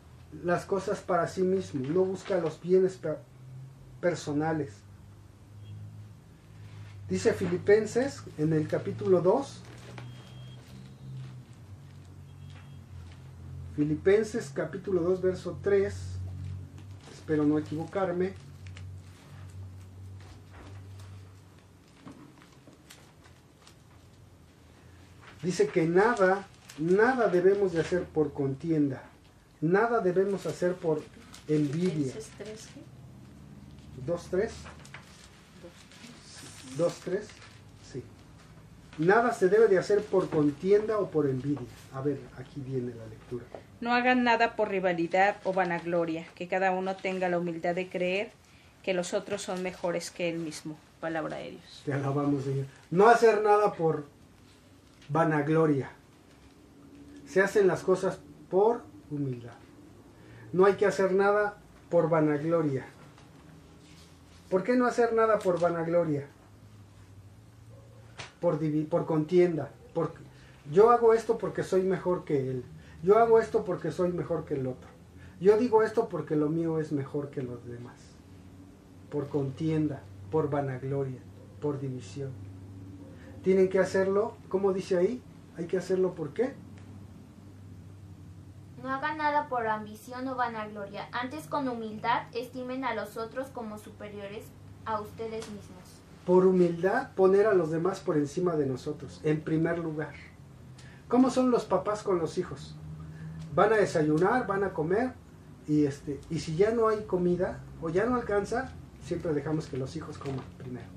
las cosas para sí mismo, no busca los bienes personales. Dice Filipenses en el capítulo 2, Filipenses capítulo 2, verso 3, espero no equivocarme. Dice que nada, nada debemos de hacer por contienda Nada debemos hacer por envidia. ¿Dos, tres? ¿Dos, tres? Sí. Nada se debe de hacer por contienda o por envidia. A ver, aquí viene la lectura. No hagan nada por rivalidad o vanagloria, que cada uno tenga la humildad de creer que los otros son mejores que él mismo. Palabra de Dios. Te alabamos, Señor. No hacer nada por vanagloria. Se hacen las cosas por humildad. No hay que hacer nada por vanagloria. ¿Por qué no hacer nada por vanagloria? Por, por contienda. Por, yo hago esto porque soy mejor que él. Yo hago esto porque soy mejor que el otro. Yo digo esto porque lo mío es mejor que los demás. Por contienda, por vanagloria, por división. Tienen que hacerlo, ¿cómo dice ahí? Hay que hacerlo por qué? No hagan nada por ambición o vanagloria, antes con humildad estimen a los otros como superiores a ustedes mismos. Por humildad poner a los demás por encima de nosotros, en primer lugar. ¿Cómo son los papás con los hijos? Van a desayunar, van a comer y este y si ya no hay comida o ya no alcanza, siempre dejamos que los hijos coman primero.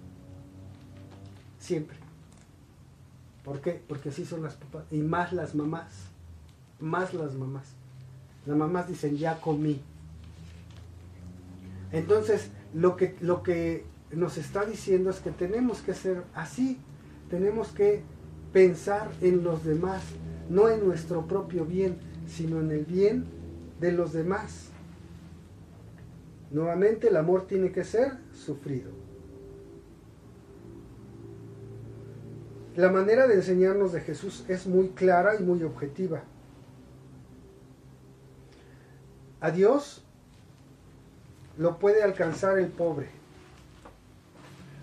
Siempre. ¿Por qué? Porque así son las papás y más las mamás. Más las mamás. Las mamás dicen, "Ya comí." Entonces, lo que lo que nos está diciendo es que tenemos que ser así. Tenemos que pensar en los demás, no en nuestro propio bien, sino en el bien de los demás. Nuevamente, el amor tiene que ser sufrido. La manera de enseñarnos de Jesús es muy clara y muy objetiva. A Dios lo puede alcanzar el pobre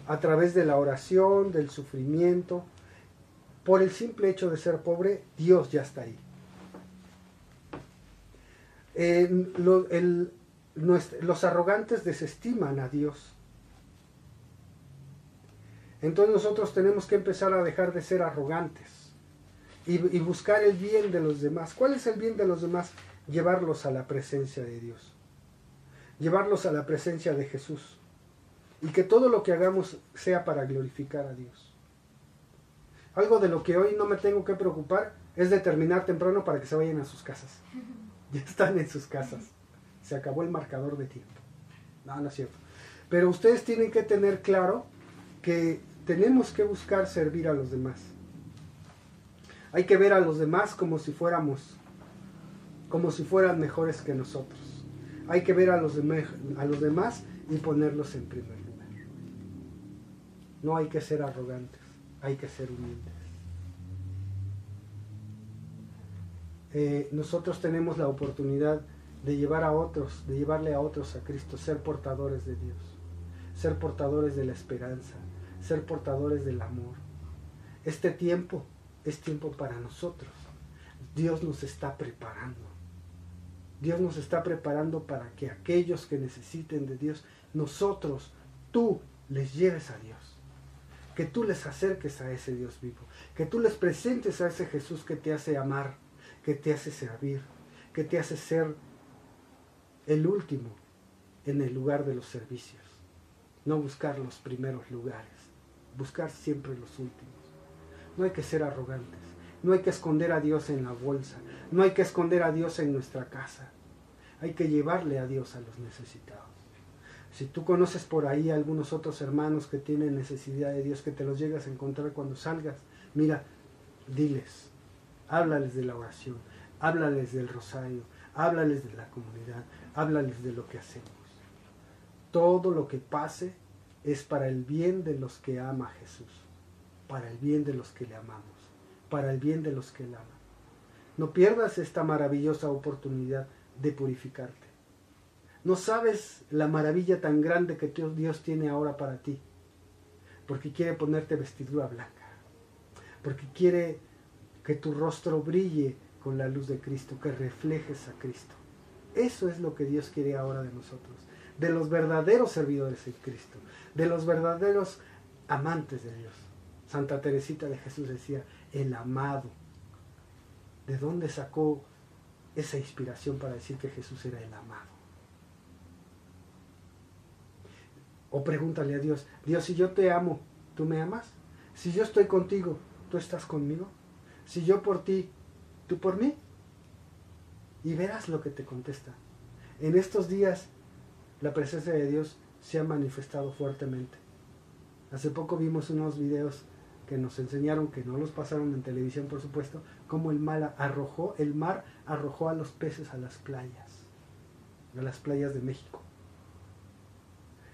a través de la oración, del sufrimiento. Por el simple hecho de ser pobre, Dios ya está ahí. Los arrogantes desestiman a Dios. Entonces nosotros tenemos que empezar a dejar de ser arrogantes y, y, buscar el bien de los demás. ¿Cuál es el bien de los demás? Llevarlos a la presencia de Dios. Llevarlos a la presencia de Jesús. Y que todo lo que hagamos sea para glorificar a Dios. Algo de lo que hoy no me tengo que preocupar es de terminar temprano para que se vayan a sus casas. Ya están en sus casas. Se acabó el marcador de tiempo. No, no es cierto. Pero ustedes tienen que tener claro que tenemos que buscar servir a los demás. Hay que ver a los demás como si fuéramos, como si fueran mejores que nosotros. Hay que ver a los, demás y ponerlos en primer lugar. No hay que ser arrogantes, hay que ser humildes. Eh, nosotros tenemos la oportunidad de llevar a otros, de llevarle a otros a Cristo, ser portadores de Dios, ser portadores de la esperanza, ser portadores del amor. Este tiempo es tiempo para nosotros. Dios nos está preparando. Dios nos está preparando para que aquellos que necesiten de Dios, nosotros, tú les lleves a Dios. Que tú les acerques a ese Dios vivo. Que tú les presentes a ese Jesús que te hace amar, que te hace servir, que te hace ser el último en el lugar de los servicios. No buscar los primeros lugares, buscar siempre los últimos. No hay que ser arrogantes, no hay que esconder a Dios en la bolsa, no hay que esconder a Dios en nuestra casa. Hay que llevarle a Dios a los necesitados. Si tú conoces por ahí a algunos otros hermanos que tienen necesidad de Dios, que te los llegas a encontrar cuando salgas, mira, diles, háblales de la oración, háblales del rosario, háblales de la comunidad, háblales de lo que hacemos. Todo lo que pase es para el bien de los que ama Jesús, para el bien de los que le amamos, para el bien de los que le aman. No pierdas esta maravillosa oportunidad de purificarte. No sabes la maravilla tan grande que Dios tiene ahora para ti, porque quiere ponerte vestidura blanca, porque quiere que tu rostro brille con la luz de Cristo, que reflejes a Cristo. Eso es lo que Dios quiere ahora de nosotros, de los verdaderos servidores en Cristo, de los verdaderos amantes de Dios. Santa Teresita de Jesús decía, el amado. ¿De dónde sacó esa inspiración para decir que Jesús era el amado? O pregúntale a Dios, Dios, si yo te amo, ¿tú me amas? Si yo estoy contigo, ¿tú estás conmigo? Si yo por ti, ¿tú por mí? Y verás lo que te contesta. En estos días la presencia de Dios se ha manifestado fuertemente. Hace poco vimos unos videos que nos enseñaron, que no los pasaron en televisión por supuesto, cómo el mar arrojó, el mar arrojó a los peces a las playas, a las playas de México.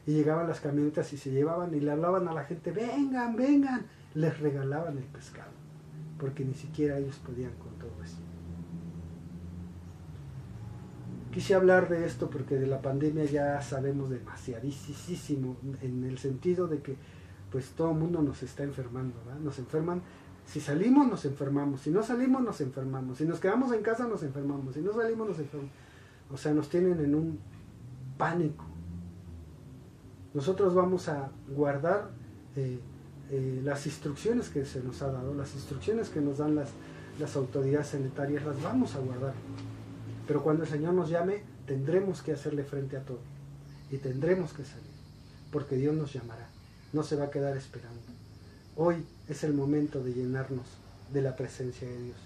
Y llegaban las camionetas y se llevaban y le hablaban a la gente, vengan, vengan, les regalaban el pescado, porque ni siquiera ellos podían con todo eso. Quise hablar de esto porque de la pandemia ya sabemos demasiadísimo, en el sentido de que pues todo el mundo nos está enfermando, ¿verdad? Nos enferman, si salimos nos enfermamos, si no salimos nos enfermamos, si nos quedamos en casa nos enfermamos, si no salimos nos enfermamos. O sea, nos tienen en un pánico. Nosotros vamos a guardar eh, eh, las instrucciones que se nos ha dado, las instrucciones que nos dan las, las autoridades sanitarias, las vamos a guardar. Pero cuando el Señor nos llame, tendremos que hacerle frente a todo. Y tendremos que salir. Porque Dios nos llamará. No se va a quedar esperando. Hoy es el momento de llenarnos de la presencia de Dios.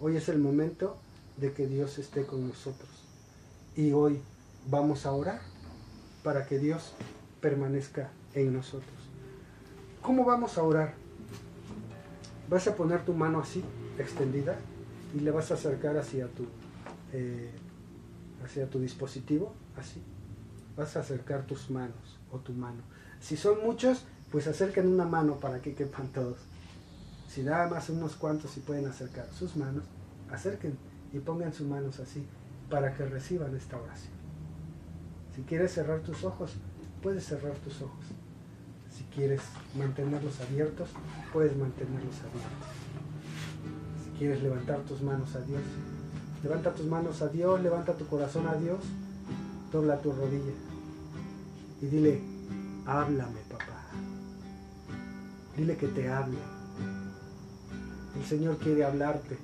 Hoy es el momento de que Dios esté con nosotros. Y hoy vamos a orar para que Dios permanezca en nosotros. ¿Cómo vamos a orar? Vas a poner tu mano así, extendida, y le vas a acercar hacia tu eh, hacia tu dispositivo, así. Vas a acercar tus manos o tu mano. Si son muchos, pues acerquen una mano para que quepan todos. Si nada más unos cuantos si pueden acercar sus manos, acerquen y pongan sus manos así para que reciban esta oración. Si quieres cerrar tus ojos, puedes cerrar tus ojos. Si quieres mantenerlos abiertos, puedes mantenerlos abiertos. Si quieres levantar tus manos a Dios, Levanta tus manos a Dios, levanta tu corazón a Dios, dobla tu rodilla y dile, háblame papá. Dile que te hable. El Señor quiere hablarte.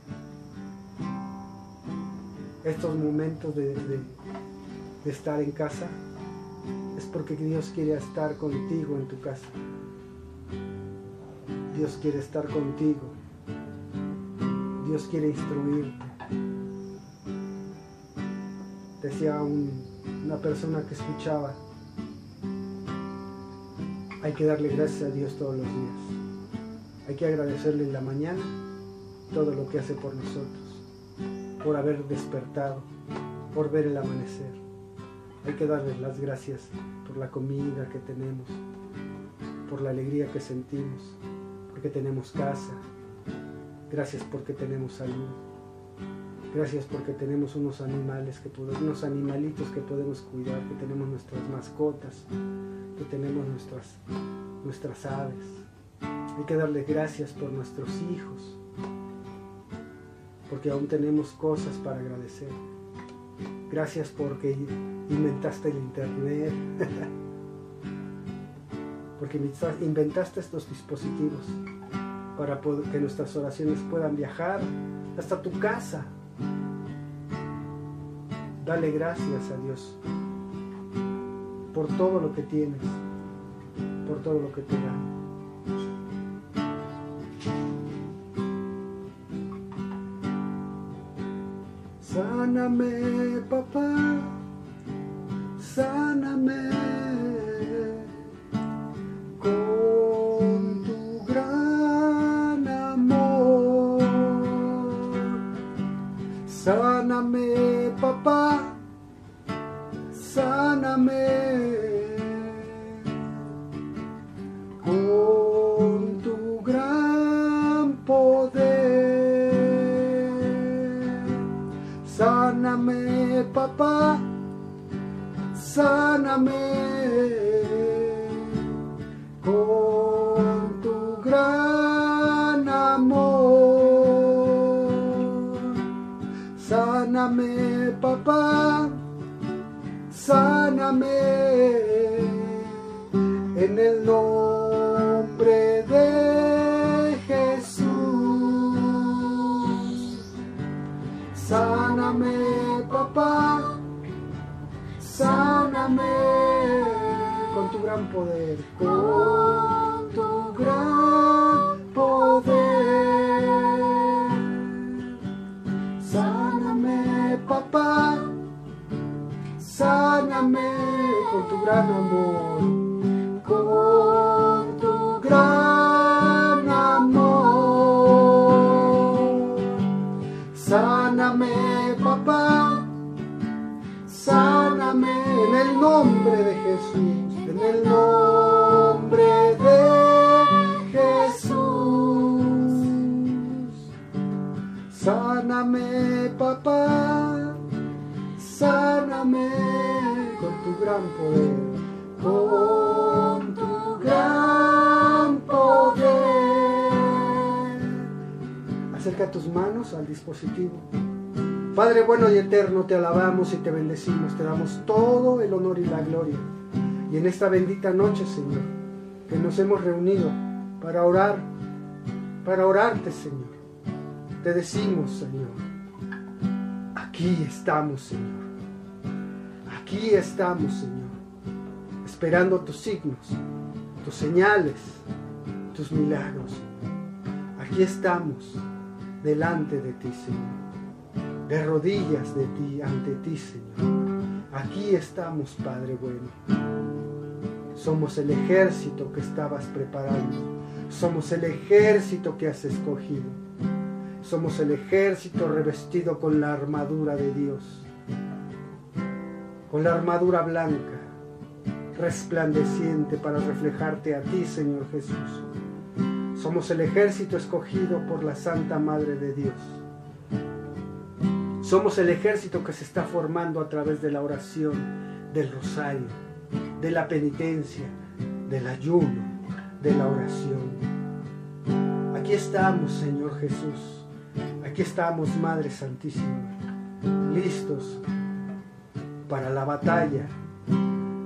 Estos momentos de, de estar en casa es porque Dios quiere estar contigo en tu casa. Dios quiere estar contigo. Dios quiere instruirte decía una persona que escuchaba, hay que darle gracias a Dios todos los días. Hay que agradecerle en la mañana todo lo que hace por nosotros, por haber despertado, por ver el amanecer. Hay que darle las gracias por la comida que tenemos, por la alegría que sentimos, porque tenemos casa. Gracias porque tenemos salud. Gracias porque tenemos unos animales, que unos animalitos que podemos cuidar, que tenemos nuestras mascotas, que tenemos nuestras, nuestras aves. Hay que darle gracias por nuestros hijos, porque aún tenemos cosas para agradecer. Gracias porque inventaste el Internet, porque inventaste estos dispositivos para que nuestras oraciones puedan viajar hasta tu casa, Dale gracias a Dios por todo lo que tienes, por todo lo que te da. Sáname, papá, sáname. Sáname, papá. Sáname. En el nombre de Jesús. Sáname, papá, sáname. Con tu gran poder, con tu gran amor, con tu gran amor. Sáname, papá, sáname en el nombre de Jesús, en el nombre de Jesús. Sáname, papá, sáname tu gran poder, con tu gran poder. Acerca tus manos al dispositivo. Padre bueno y eterno, te alabamos y te bendecimos, te damos todo el honor y la gloria. Y en esta bendita noche, Señor, que nos hemos reunido para orar, para orarte, Señor, te decimos, Señor, aquí estamos, Señor. Aquí estamos, Señor, esperando tus signos, tus señales, tus milagros. Aquí estamos delante de ti, Señor de rodillas de ti, ante ti, Señor. Aquí estamos, Padre bueno. Somos el ejército que estabas preparando. Somos el ejército que has escogido. Somos el ejército revestido con la armadura de Dios. Con la armadura blanca, resplandeciente para reflejarte a ti, Señor Jesús. Somos el ejército escogido por la Santa Madre de Dios somos el ejército que se está formando a través de la oración, del rosario, de la penitencia, del ayuno, de la oración. Aquí estamos, Señor Jesús. Aquí estamos, Madre Santísima, listos para la batalla,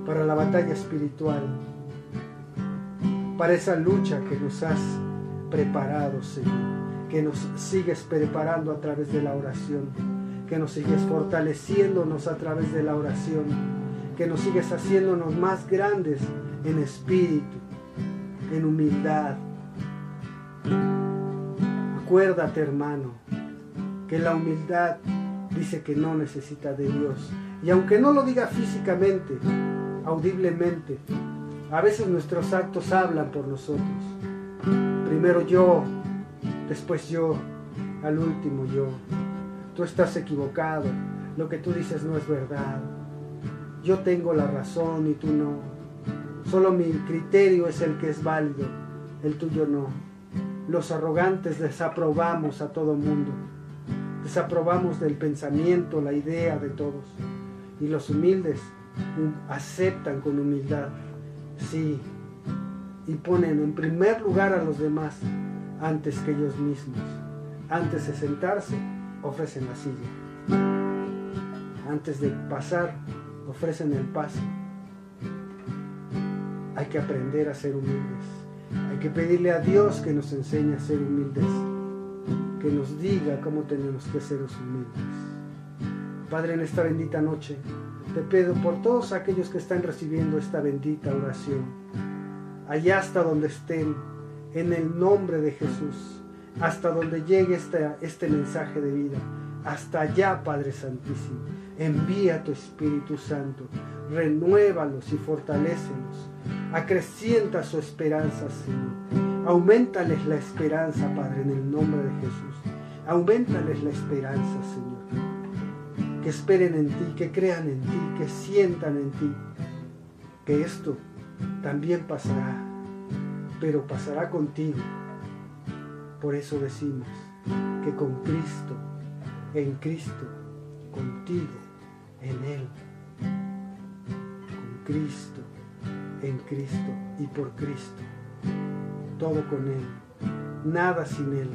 para la batalla espiritual, para esa lucha que nos has preparado, Señor, que nos sigues preparando a través de la oración que nos sigues fortaleciéndonos a través de la oración, que nos sigues haciéndonos más grandes en espíritu, en humildad. Acuérdate, hermano, que la humildad dice que no necesita de Dios. Y aunque no lo diga físicamente, audiblemente, a veces nuestros actos hablan por nosotros. Primero yo, después yo, al último yo. Tú estás equivocado, lo que tú dices no es verdad, yo tengo la razón y tú no, solo mi criterio es el que es válido, el tuyo no. Los arrogantes desaprobamos a todo mundo, desaprobamos del pensamiento, la idea de todos, y los humildes aceptan con humildad, sí, y ponen en primer lugar a los demás antes que ellos mismos, antes de sentarse ofrecen la silla. Antes de pasar, ofrecen el paso. Hay que aprender a ser humildes. Hay que pedirle a Dios que nos enseñe a ser humildes. Que nos diga cómo tenemos que ser humildes. Padre, en esta bendita noche, te pido por todos aquellos que están recibiendo esta bendita oración, allá hasta donde estén, en el nombre de Jesús hasta donde llegue este, este mensaje de vida. Hasta allá, Padre Santísimo. Envía tu Espíritu Santo, renuévalos y fortalécelos. Acrecienta su esperanza, Señor. Aumentales la esperanza, Padre, en el nombre de Jesús. Aumentales la esperanza, Señor. Que esperen en ti, que crean en ti, que sientan en ti. Que esto también pasará, pero pasará contigo por eso decimos que con Cristo, en Cristo, contigo, en Él, con Cristo, en Cristo y por Cristo, todo con Él, nada sin Él.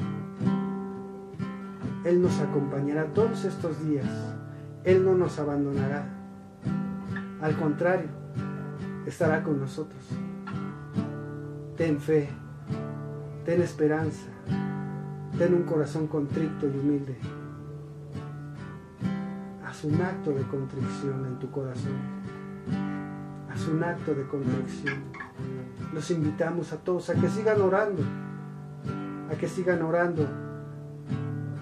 Él nos acompañará todos estos días, Él no nos abandonará, al contrario, estará con nosotros. Ten fe, ten esperanza, Ten un corazón contrito y humilde. Haz un acto de contrición en tu corazón. Haz un acto de contrición. Los invitamos a todos a que sigan orando. A que sigan orando.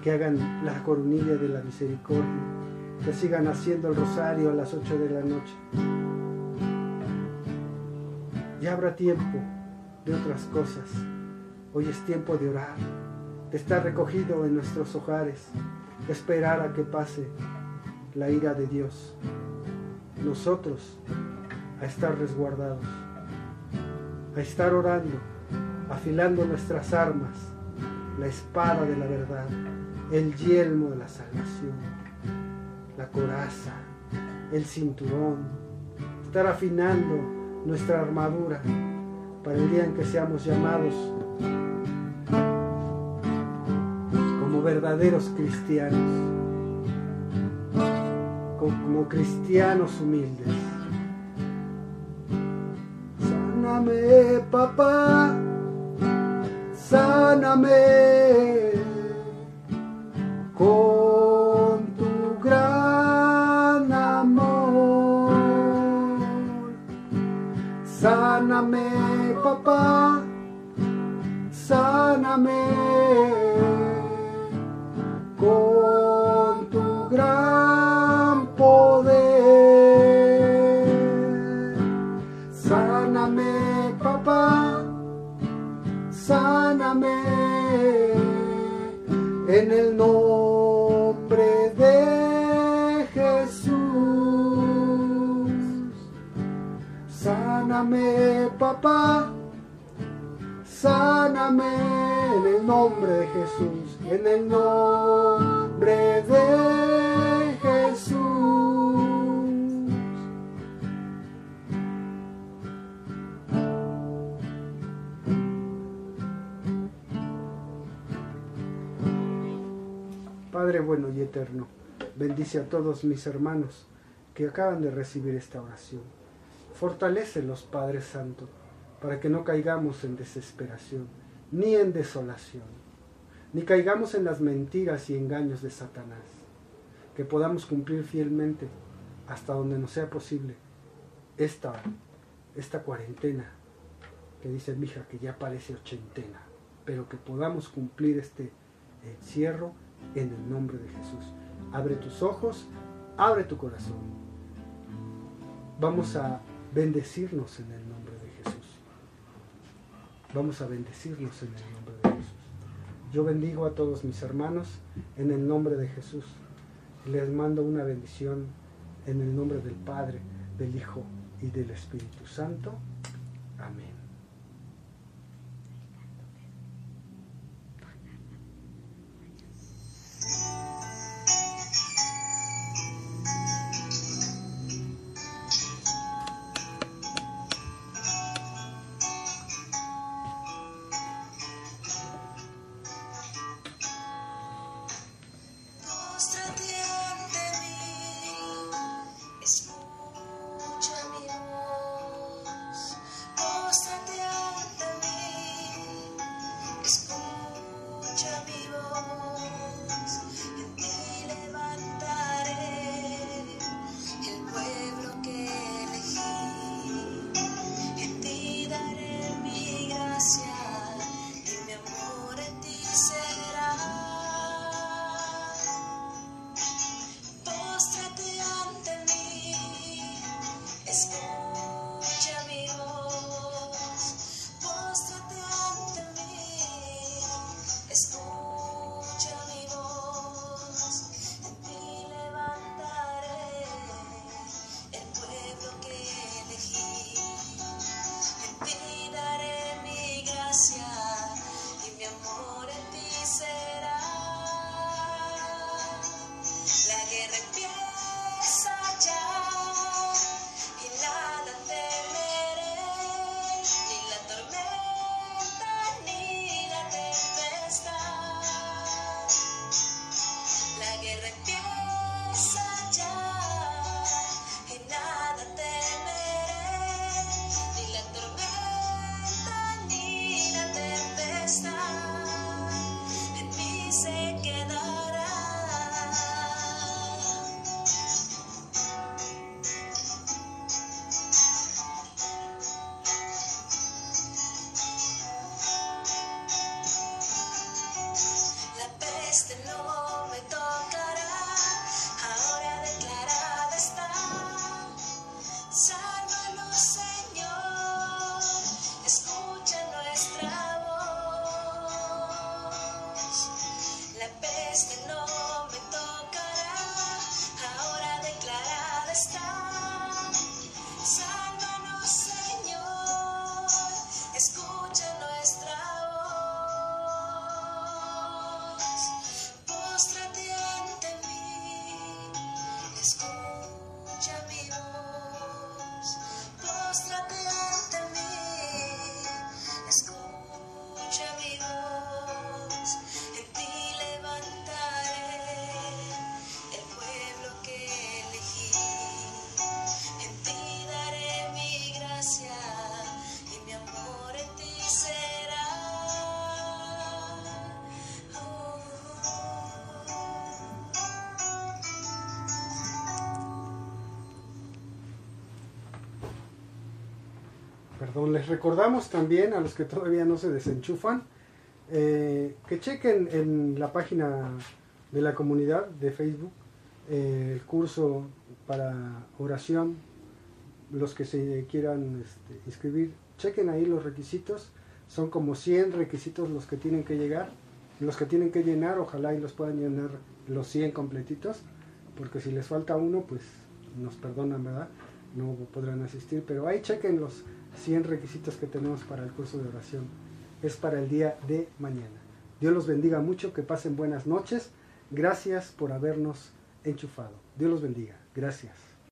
Que hagan la coronilla de la misericordia. Que sigan haciendo el rosario a las 8 de la noche. Ya habrá tiempo de otras cosas. Hoy es tiempo de orar, de estar recogido en nuestros hogares, de esperar a que pase la ira de Dios. Nosotros a estar resguardados, a estar orando, afilando nuestras armas, la espada de la verdad, el yelmo de la salvación, coraza, el cinturón, estar afinando nuestra armadura para el día en que seamos llamados como verdaderos cristianos, como cristianos humildes. Sáname, papá, sáname Sáname, papá, sáname. Con tu gran poder. Sáname, papá, sáname. En el nombre Sáname, papá, sáname en el nombre de Jesús, en el nombre de Jesús. Padre bueno y eterno, bendice a todos mis hermanos que acaban de recibir esta oración. Fortalécelos, Padre Santo, para que no caigamos en desesperación, ni en desolación, ni caigamos en las mentiras y engaños de Satanás, que podamos cumplir fielmente hasta donde nos sea posible esta, esta cuarentena, que dice mi hija que ya parece ochentena, pero que podamos cumplir este encierro en el nombre de Jesús. Abre tus ojos, abre tu corazón. Vamos a bendecirnos en el nombre de Jesús. Vamos a bendecirnos en el nombre de Jesús. Yo bendigo a todos mis hermanos en el nombre de Jesús. Les mando una bendición en el nombre del Padre, del Hijo y del Espíritu Santo. Amén. Perdón, les recordamos también a los que todavía no se desenchufan eh, que chequen en la página de la comunidad de Facebook eh, el curso para oración, los que se quieran este, inscribir, chequen ahí los requisitos, son como 100 requisitos los que tienen que llegar, los que tienen que llenar, ojalá y los puedan llenar los 100 completitos, porque si les falta uno, pues nos perdonan, ¿verdad? No podrán asistir, pero ahí chequen los 100 requisitos que tenemos para el curso de oración. Es para el día de mañana. Dios los bendiga mucho, que pasen buenas noches. Gracias por habernos enchufado. Dios los bendiga. Gracias.